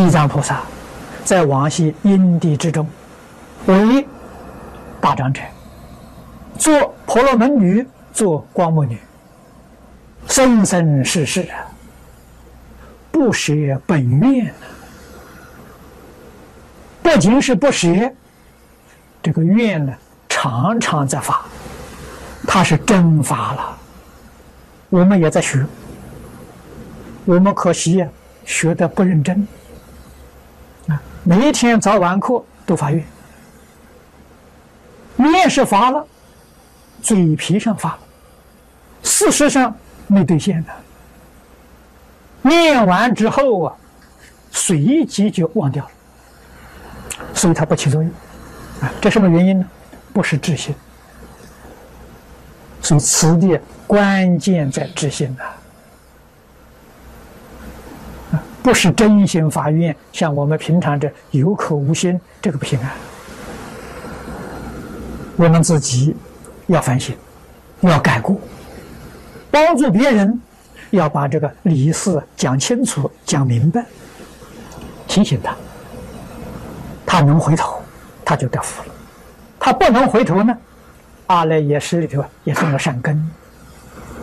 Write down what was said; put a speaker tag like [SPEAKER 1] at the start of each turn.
[SPEAKER 1] 地藏菩萨在往昔因地之中，为大长者，做婆罗门女，做光目女，生生世世，不舍本愿，不仅是不舍，这个愿呢，常常在发，他是真发了。我们也在学，我们可惜呀，学的不认真！每一天早晚课都发愿，面是发了，嘴皮上发了，事实上没兑现的。念完之后啊，随即就忘掉了，所以它不起作用啊！这什么原因呢？不是至心，所以此地。关键在至心呐，不是真心发愿，像我们平常这有口无心，这个不行啊。我们自己要反省，要改过，帮助别人，要把这个理事讲清楚、讲明白，提醒他，他能回头，他就得福了；他不能回头呢，阿赖耶识里头也种了善根。